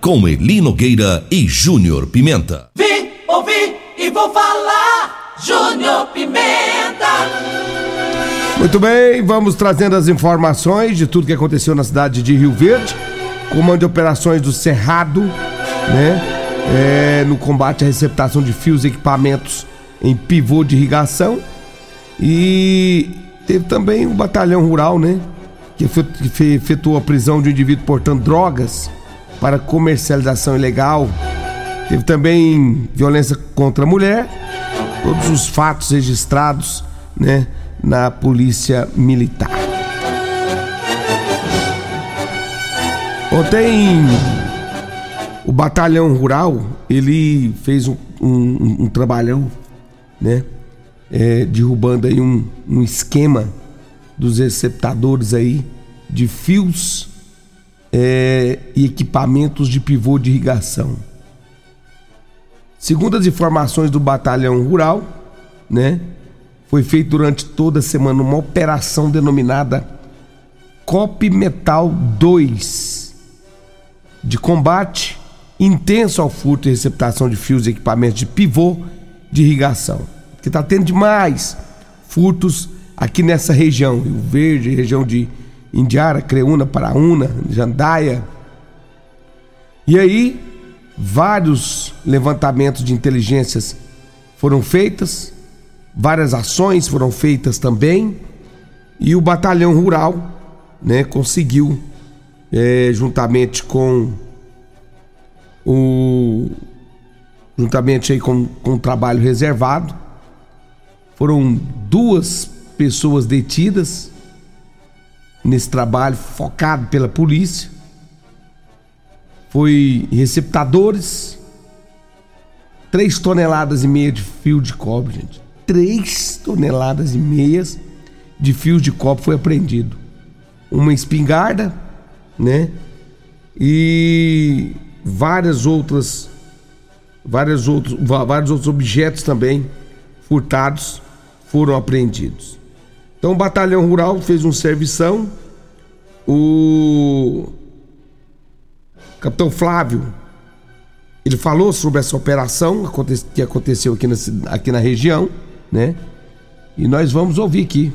Com Eli Nogueira e Júnior Pimenta. Vi, ouvi e vou falar. Júnior Pimenta. Muito bem, vamos trazendo as informações de tudo que aconteceu na cidade de Rio Verde. Comando de Operações do Cerrado, né? É, no combate à receptação de fios e equipamentos em pivô de irrigação. E teve também o Batalhão Rural, né? Que efetuou a prisão de um indivíduo portando drogas para comercialização ilegal. Teve também violência contra a mulher. Todos os fatos registrados, né? Na Polícia Militar. Ontem o batalhão rural ele fez um, um, um trabalhão, né? É, derrubando aí um, um esquema dos receptadores aí de fios é, e equipamentos de pivô de irrigação. Segundo as informações do batalhão rural, né? Foi feito durante toda a semana uma operação denominada COP Metal 2 de combate intenso ao furto e receptação de fios e equipamentos de pivô de irrigação. Que está tendo demais furtos aqui nessa região, Rio Verde, região de Indiara, Creúna, Paraúna, Jandaia. E aí, vários levantamentos de inteligências foram feitas, várias ações foram feitas também, e o batalhão rural, né, conseguiu é, juntamente com o juntamente aí com, com o trabalho reservado foram duas pessoas detidas nesse trabalho focado pela polícia foi receptadores três toneladas e meia de fio de cobre gente três toneladas e meias de fios de cobre foi apreendido uma espingarda né? E várias outras várias outros, vários outros objetos também furtados foram apreendidos. Então o batalhão rural fez um servição. O capitão Flávio ele falou sobre essa operação que aconteceu aqui na, aqui na região, né? E nós vamos ouvir aqui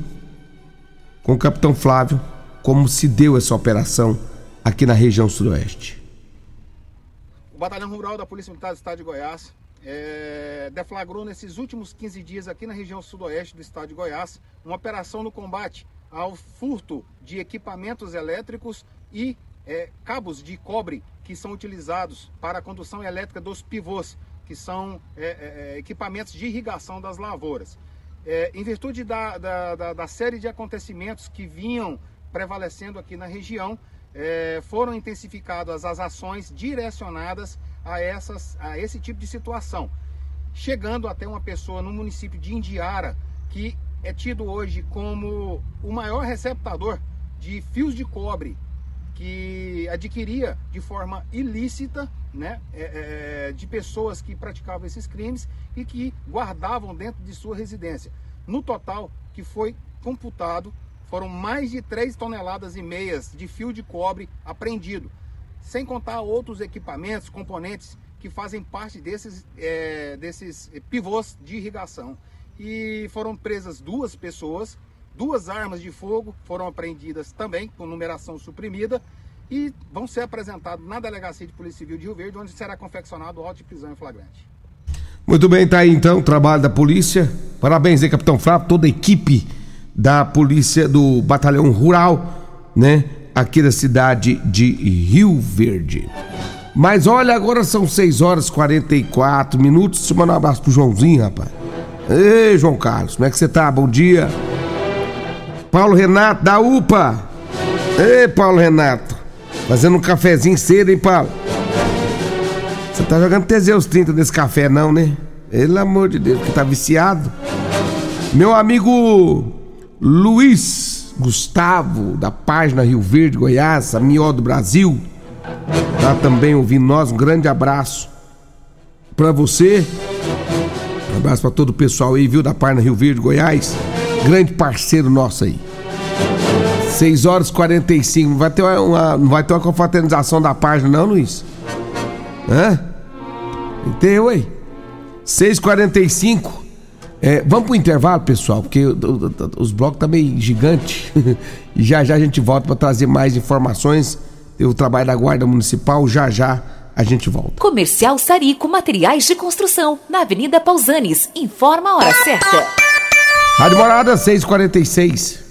com o capitão Flávio como se deu essa operação aqui na região sudoeste. O Batalhão Rural da Polícia Militar do Estado de Goiás é, deflagrou nesses últimos 15 dias aqui na região sudoeste do estado de Goiás uma operação no combate ao furto de equipamentos elétricos e é, cabos de cobre que são utilizados para a condução elétrica dos pivôs, que são é, é, é equipamentos de irrigação das lavouras. É, em virtude da, da, da, da série de acontecimentos que vinham prevalecendo aqui na região, é, foram intensificadas as ações direcionadas a, essas, a esse tipo de situação. Chegando até uma pessoa no município de Indiara, que é tido hoje como o maior receptador de fios de cobre que adquiria de forma ilícita né, é, é, de pessoas que praticavam esses crimes e que guardavam dentro de sua residência. No total, que foi computado foram mais de 3 toneladas e meias de fio de cobre apreendido, sem contar outros equipamentos, componentes que fazem parte desses, é, desses pivôs de irrigação. E foram presas duas pessoas, duas armas de fogo foram apreendidas também, com numeração suprimida, e vão ser apresentados na Delegacia de Polícia Civil de Rio Verde, onde será confeccionado o auto de prisão em flagrante. Muito bem, tá aí então o trabalho da polícia. Parabéns aí, Capitão Flávio, toda a equipe da polícia do Batalhão Rural, né? Aqui da cidade de Rio Verde. Mas olha, agora são 6 horas e 44 minutos. Deixa eu mandar um abraço pro Joãozinho, rapaz. Ei, João Carlos, como é que você tá? Bom dia. Paulo Renato da UPA. Ei, Paulo Renato. Fazendo um cafezinho cedo, hein, Paulo? Você tá jogando Teseus 30 nesse café, não, né? Pelo amor de Deus, que tá viciado. Meu amigo Luiz Gustavo, da página Rio Verde, Goiás, a melhor do Brasil, tá também ouvindo nós. Um grande abraço para você. Um abraço para todo o pessoal aí, viu, da página Rio Verde, Goiás. Grande parceiro nosso aí. 6 horas e 45. Não vai ter uma, não vai ter uma confraternização da página, não, Luiz? Hã? Entendeu, aí? 6h45. É, vamos pro intervalo, pessoal, porque os blocos tá meio gigante. e já já a gente volta para trazer mais informações. O trabalho da Guarda Municipal, já já a gente volta. Comercial Sarico Materiais de Construção, na Avenida Pausanes. Informa a hora certa. Rádio Morada 646.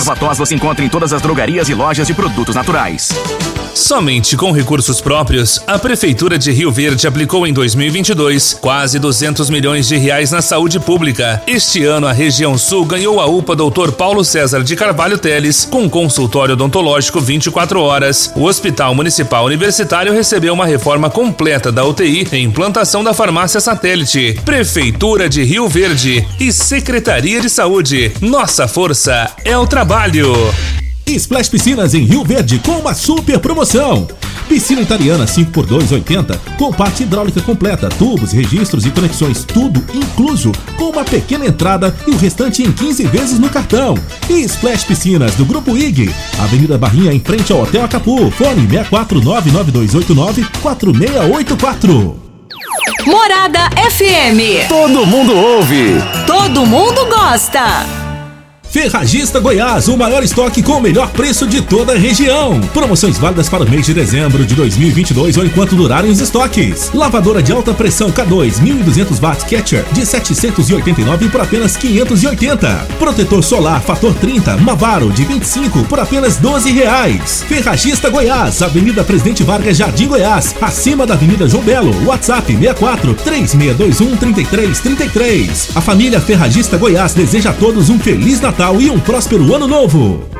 Erva tos você encontra em todas as drogarias e lojas de produtos naturais. Somente com recursos próprios, a Prefeitura de Rio Verde aplicou em 2022 quase 200 milhões de reais na saúde pública. Este ano, a região sul ganhou a UPA Dr. Paulo César de Carvalho Teles, com consultório odontológico 24 horas. O Hospital Municipal Universitário recebeu uma reforma completa da UTI e implantação da farmácia satélite. Prefeitura de Rio Verde e Secretaria de Saúde. Nossa força é o trabalho. Splash Piscinas em Rio Verde com uma super promoção. Piscina italiana 5x2,80 com parte hidráulica completa, tubos, registros e conexões, tudo incluso, com uma pequena entrada e o restante em 15 vezes no cartão. E Splash Piscinas do Grupo IG, Avenida Barrinha em frente ao Hotel Acapu, fone 64992894684. Morada FM. Todo mundo ouve. Todo mundo gosta. Ferragista Goiás, o maior estoque com o melhor preço de toda a região. Promoções válidas para o mês de dezembro de 2022 ou enquanto durarem os estoques. Lavadora de alta pressão K2 1200 watts Catcher de 789 por apenas 580. Protetor solar fator 30 Mavaro de 25 por apenas 12 reais. Ferragista Goiás, Avenida Presidente Vargas, Jardim Goiás, acima da Avenida João Belo. WhatsApp 64 3621 3333. A família Ferragista Goiás deseja a todos um feliz Natal e um próspero ano novo.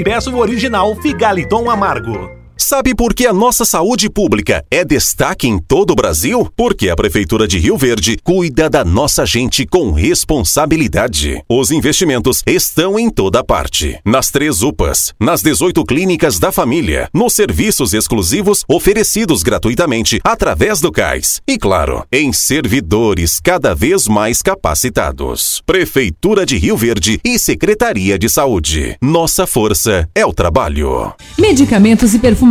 e peça o original Figaliton Amargo. Sabe por que a nossa saúde pública é destaque em todo o Brasil? Porque a Prefeitura de Rio Verde cuida da nossa gente com responsabilidade. Os investimentos estão em toda parte. Nas três UPAs, nas 18 clínicas da família, nos serviços exclusivos oferecidos gratuitamente através do CAIS. E claro, em servidores cada vez mais capacitados. Prefeitura de Rio Verde e Secretaria de Saúde. Nossa força é o trabalho. Medicamentos e perfumaria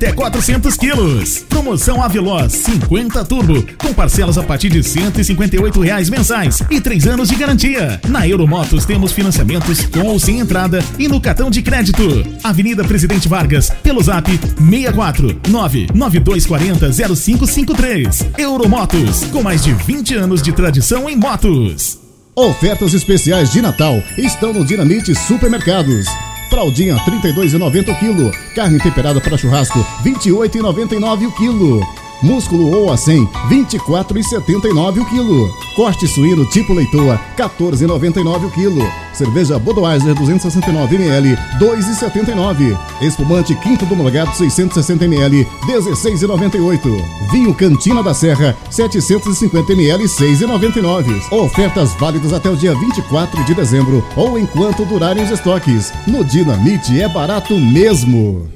até 400 quilos. Promoção Aveloz 50 Turbo, com parcelas a partir de 158 reais mensais e 3 anos de garantia. Na Euromotos temos financiamentos com ou sem entrada e no cartão de crédito. Avenida Presidente Vargas, pelo zap 64 99240 0553. Euromotos, com mais de 20 anos de tradição em motos. Ofertas especiais de Natal estão no Dinamite Supermercados. Fraldinha 32,90 o quilo. Carne temperada para churrasco 28,99 o quilo. Músculo ou a 100, 24,79 o quilo. Corte suíno tipo leitoa, 14,99 o quilo. Cerveja Budweiser 269 ml, 2,79. Espumante Quinto do Molgado 660 ml, 16,98. Vinho Cantina da Serra 750 ml, 6,99. Ofertas válidas até o dia 24 de dezembro ou enquanto durarem os estoques. No Dinamite é barato mesmo.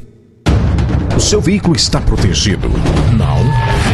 O seu veículo está protegido? Não?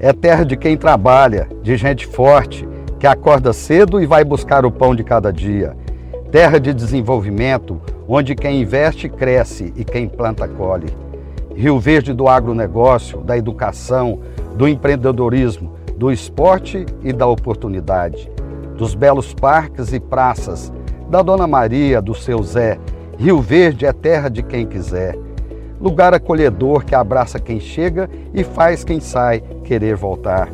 é terra de quem trabalha, de gente forte, que acorda cedo e vai buscar o pão de cada dia. Terra de desenvolvimento, onde quem investe cresce e quem planta colhe. Rio Verde do agronegócio, da educação, do empreendedorismo, do esporte e da oportunidade. Dos belos parques e praças, da Dona Maria, do seu Zé. Rio Verde é terra de quem quiser lugar acolhedor que abraça quem chega e faz quem sai querer voltar.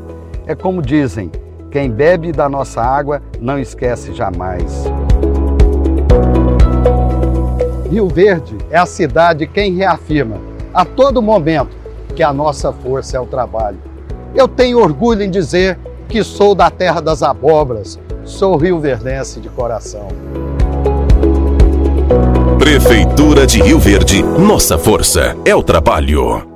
É como dizem: quem bebe da nossa água não esquece jamais. Rio Verde é a cidade quem reafirma a todo momento que a nossa força é o trabalho. Eu tenho orgulho em dizer que sou da terra das abobras, sou rio-verdense de coração. Prefeitura de Rio Verde, nossa força é o trabalho.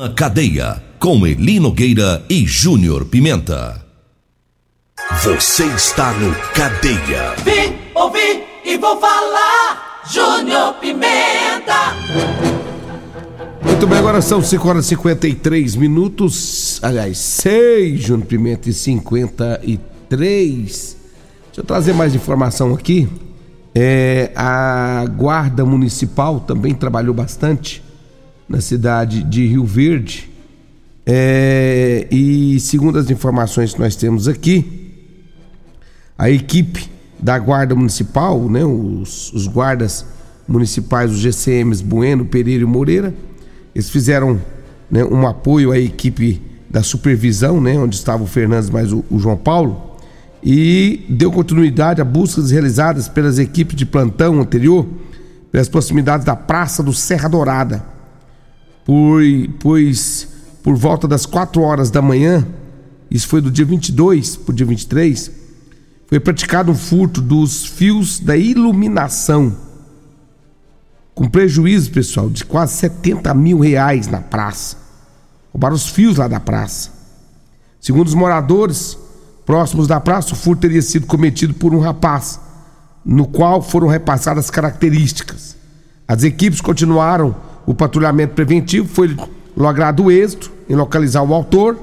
Uma cadeia com Eli Nogueira e Júnior Pimenta. Você está no Cadeia. Vim, ouvi e vou falar. Júnior Pimenta. Muito bem, agora são 5 horas e 53 minutos. Aliás, 6, Júnior Pimenta e 53. Deixa eu trazer mais informação aqui. É, a Guarda Municipal também trabalhou bastante na cidade de Rio Verde. É, e segundo as informações que nós temos aqui, a equipe da Guarda Municipal, né, os, os guardas municipais, os GCMs Bueno, Pereira e Moreira, eles fizeram né, um apoio à equipe da supervisão, né, onde estava o Fernandes mais o, o João Paulo, e deu continuidade a buscas realizadas pelas equipes de plantão anterior, pelas proximidades da Praça do Serra Dourada pois por volta das 4 horas da manhã, isso foi do dia 22 para o dia 23, foi praticado um furto dos fios da iluminação, com prejuízo, pessoal, de quase 70 mil reais na praça. Roubaram os fios lá da praça. Segundo os moradores próximos da praça, o furto teria sido cometido por um rapaz, no qual foram repassadas as características. As equipes continuaram o patrulhamento preventivo, foi logrado êxito em localizar o autor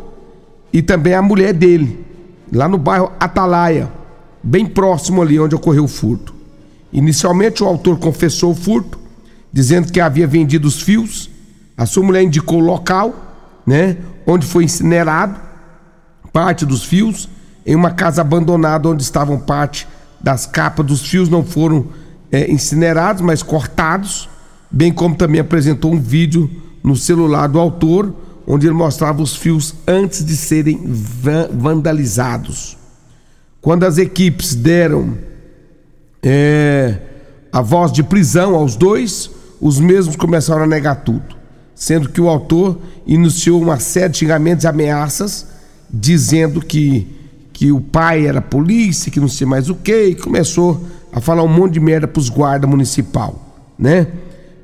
e também a mulher dele, lá no bairro Atalaia, bem próximo ali onde ocorreu o furto. Inicialmente, o autor confessou o furto, dizendo que havia vendido os fios. A sua mulher indicou o local, né, onde foi incinerado parte dos fios em uma casa abandonada onde estavam parte das capas dos fios não foram é, incinerados, mas cortados, bem como também apresentou um vídeo no celular do autor onde ele mostrava os fios antes de serem vandalizados. Quando as equipes deram é, a voz de prisão aos dois, os mesmos começaram a negar tudo, sendo que o autor iniciou uma série de xingamentos e ameaças, dizendo que, que o pai era polícia, que não sei mais o que, e começou a falar um monte de merda para os guardas municipal, né?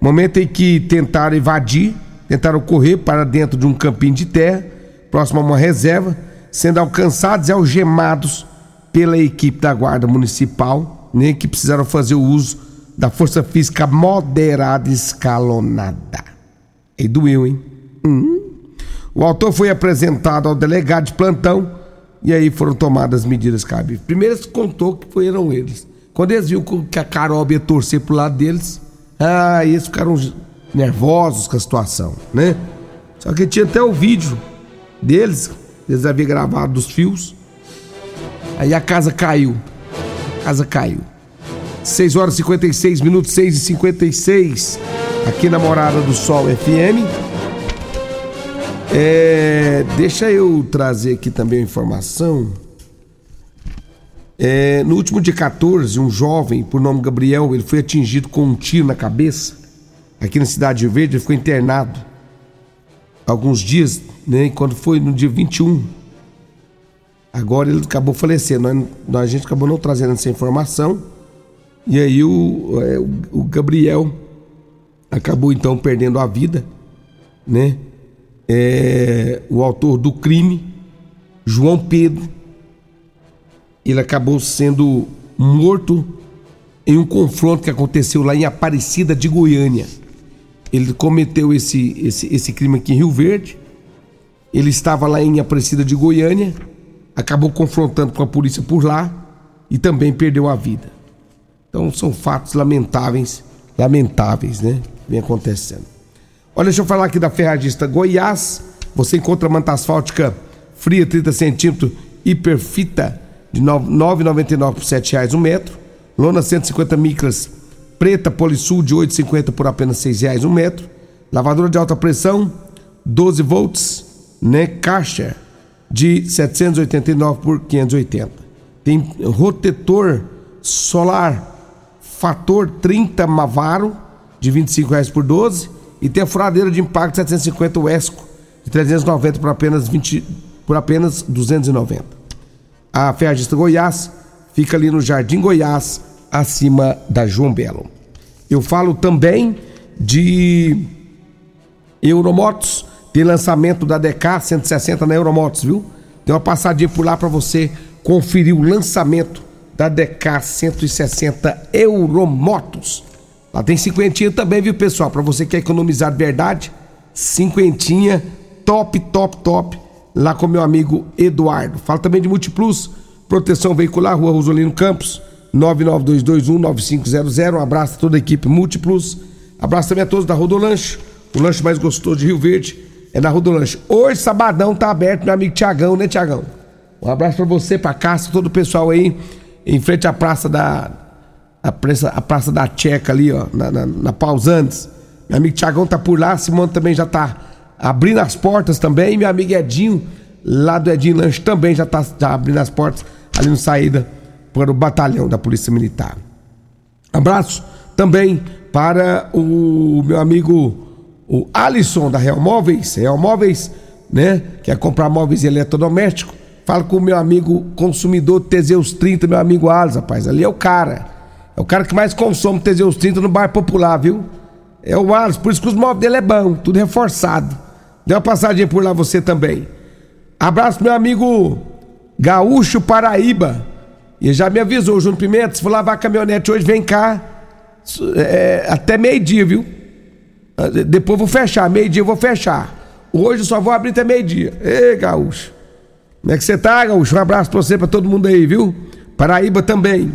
Momento em que tentaram evadir, tentaram correr para dentro de um campinho de terra, próximo a uma reserva, sendo alcançados e algemados pela equipe da Guarda Municipal, né, que precisaram fazer o uso da força física moderada escalonada. E doeu, hein? Hum. O autor foi apresentado ao delegado de plantão e aí foram tomadas medidas cabíveis. Primeiro eles contou que foram eles. Quando eles viram que a Carol ia torcer pro lado deles, ah, eles ficaram nervosos com a situação, né? Só que tinha até o vídeo deles, eles haviam gravado dos fios. Aí a casa caiu. A casa caiu. 6 horas e 56 minutos, 6 e 56 aqui na Morada do Sol FM. É, deixa eu trazer aqui também a informação. É, no último dia 14, um jovem, por nome Gabriel, ele foi atingido com um tiro na cabeça aqui na Cidade de Verde, ele ficou internado alguns dias, né? Quando foi no dia 21. Agora ele acabou falecendo. Nós, a gente acabou não trazendo essa informação. E aí o, é, o Gabriel acabou então perdendo a vida, né? É, o autor do crime, João Pedro, ele acabou sendo morto em um confronto que aconteceu lá em Aparecida de Goiânia. Ele cometeu esse, esse, esse crime aqui em Rio Verde. Ele estava lá em Aparecida de Goiânia, acabou confrontando com a polícia por lá e também perdeu a vida. Então são fatos lamentáveis, lamentáveis, né? Vem acontecendo. Olha, deixa eu falar aqui da Ferragista Goiás. Você encontra manta asfáltica fria 30 centímetros, hiperfita de R$ 9,99 por R$ 7,00 um metro. Lona 150 micras preta Polisul de 8,50 por apenas R$ reais um metro. Lavadora de alta pressão, 12 volts, né? Caixa de 789 por 580. Tem rotetor solar fator 30 Mavaro de 25 reais por 12 e tem a furadeira de impacto 750 Esco de 390 por apenas 20 por apenas 290. A Ferragista Goiás fica ali no Jardim Goiás, acima da João Belo. Eu falo também de Euromotos, tem lançamento da DK 160 na Euromotos, viu? Tem uma passadinha por lá para você conferir o lançamento da DK 160 Euromotos. Lá tem cinquentinha também, viu, pessoal? Para você que quer economizar de verdade, cinquentinha, top, top, top, lá com meu amigo Eduardo. Fala também de Multiplus, proteção veicular, Rua Rosolino Campos, 992219500. Um abraço a toda a equipe Múltiplos. Abraço também a todos da Rodolanche. O lanche mais gostoso de Rio Verde é na Rodolanche. Hoje, sabadão, tá aberto, meu amigo Tiagão, né, Tiagão? Um abraço para você, pra Cássia, todo o pessoal aí, em frente à praça da. A praça, a praça da Tcheca ali, ó, na, na, na Pausantes. Meu amigo Tiagão tá por lá, Simone também já tá abrindo as portas também. Meu amigo Edinho, lá do Edinho Lanche, também já tá já abrindo as portas ali no saída para o batalhão da Polícia Militar. Abraço também para o meu amigo o Alisson da Real Móveis, Real Móveis, né? Quer comprar móveis eletrodomésticos? Fala com o meu amigo consumidor Teseus 30, meu amigo Alisson, rapaz. Ali é o cara. É o cara que mais consome Teseus 30 no bairro popular, viu? É o Alisson, por isso que os móveis dele é bom, tudo reforçado. Dê uma passadinha por lá você também. Abraço meu amigo Gaúcho Paraíba. E já me avisou, Júnior Pimenta, se for lavar a caminhonete hoje, vem cá. é, até meio-dia, viu? Ah, Depois vou fechar, meio-dia eu vou fechar. Hoje eu só vou abrir até meio-dia. Ei, Gaúcho. Como é que você tá, Gaúcho? Um abraço pra você, pra todo mundo aí, viu? Paraíba também.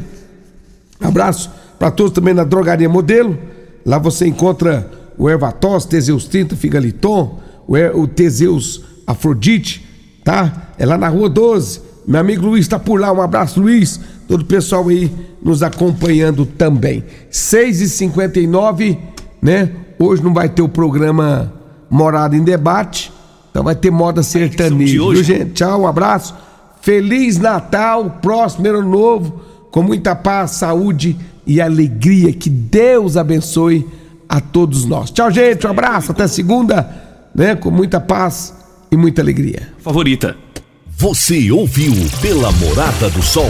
Abraço pra todos também na Drogaria Modelo. Lá você encontra o Ervatos, Teseus 30, Figaliton, o, Er- o Teseus Afrodite, tá? É lá na Rua 12. Meu amigo Luiz tá por lá. Um abraço, Luiz. Todo o pessoal aí nos acompanhando também. 6h59, né? Hoje não vai ter o programa Morada em Debate. Então vai ter moda sertaneja, viu, hoje. gente? Tchau, um abraço. Feliz Natal, próximo ano novo, com muita paz, saúde e alegria. Que Deus abençoe a todos nós. Tchau, gente. Um abraço. Até segunda, né? Com muita paz e muita alegria. Favorita. Você ouviu pela Morada do Sol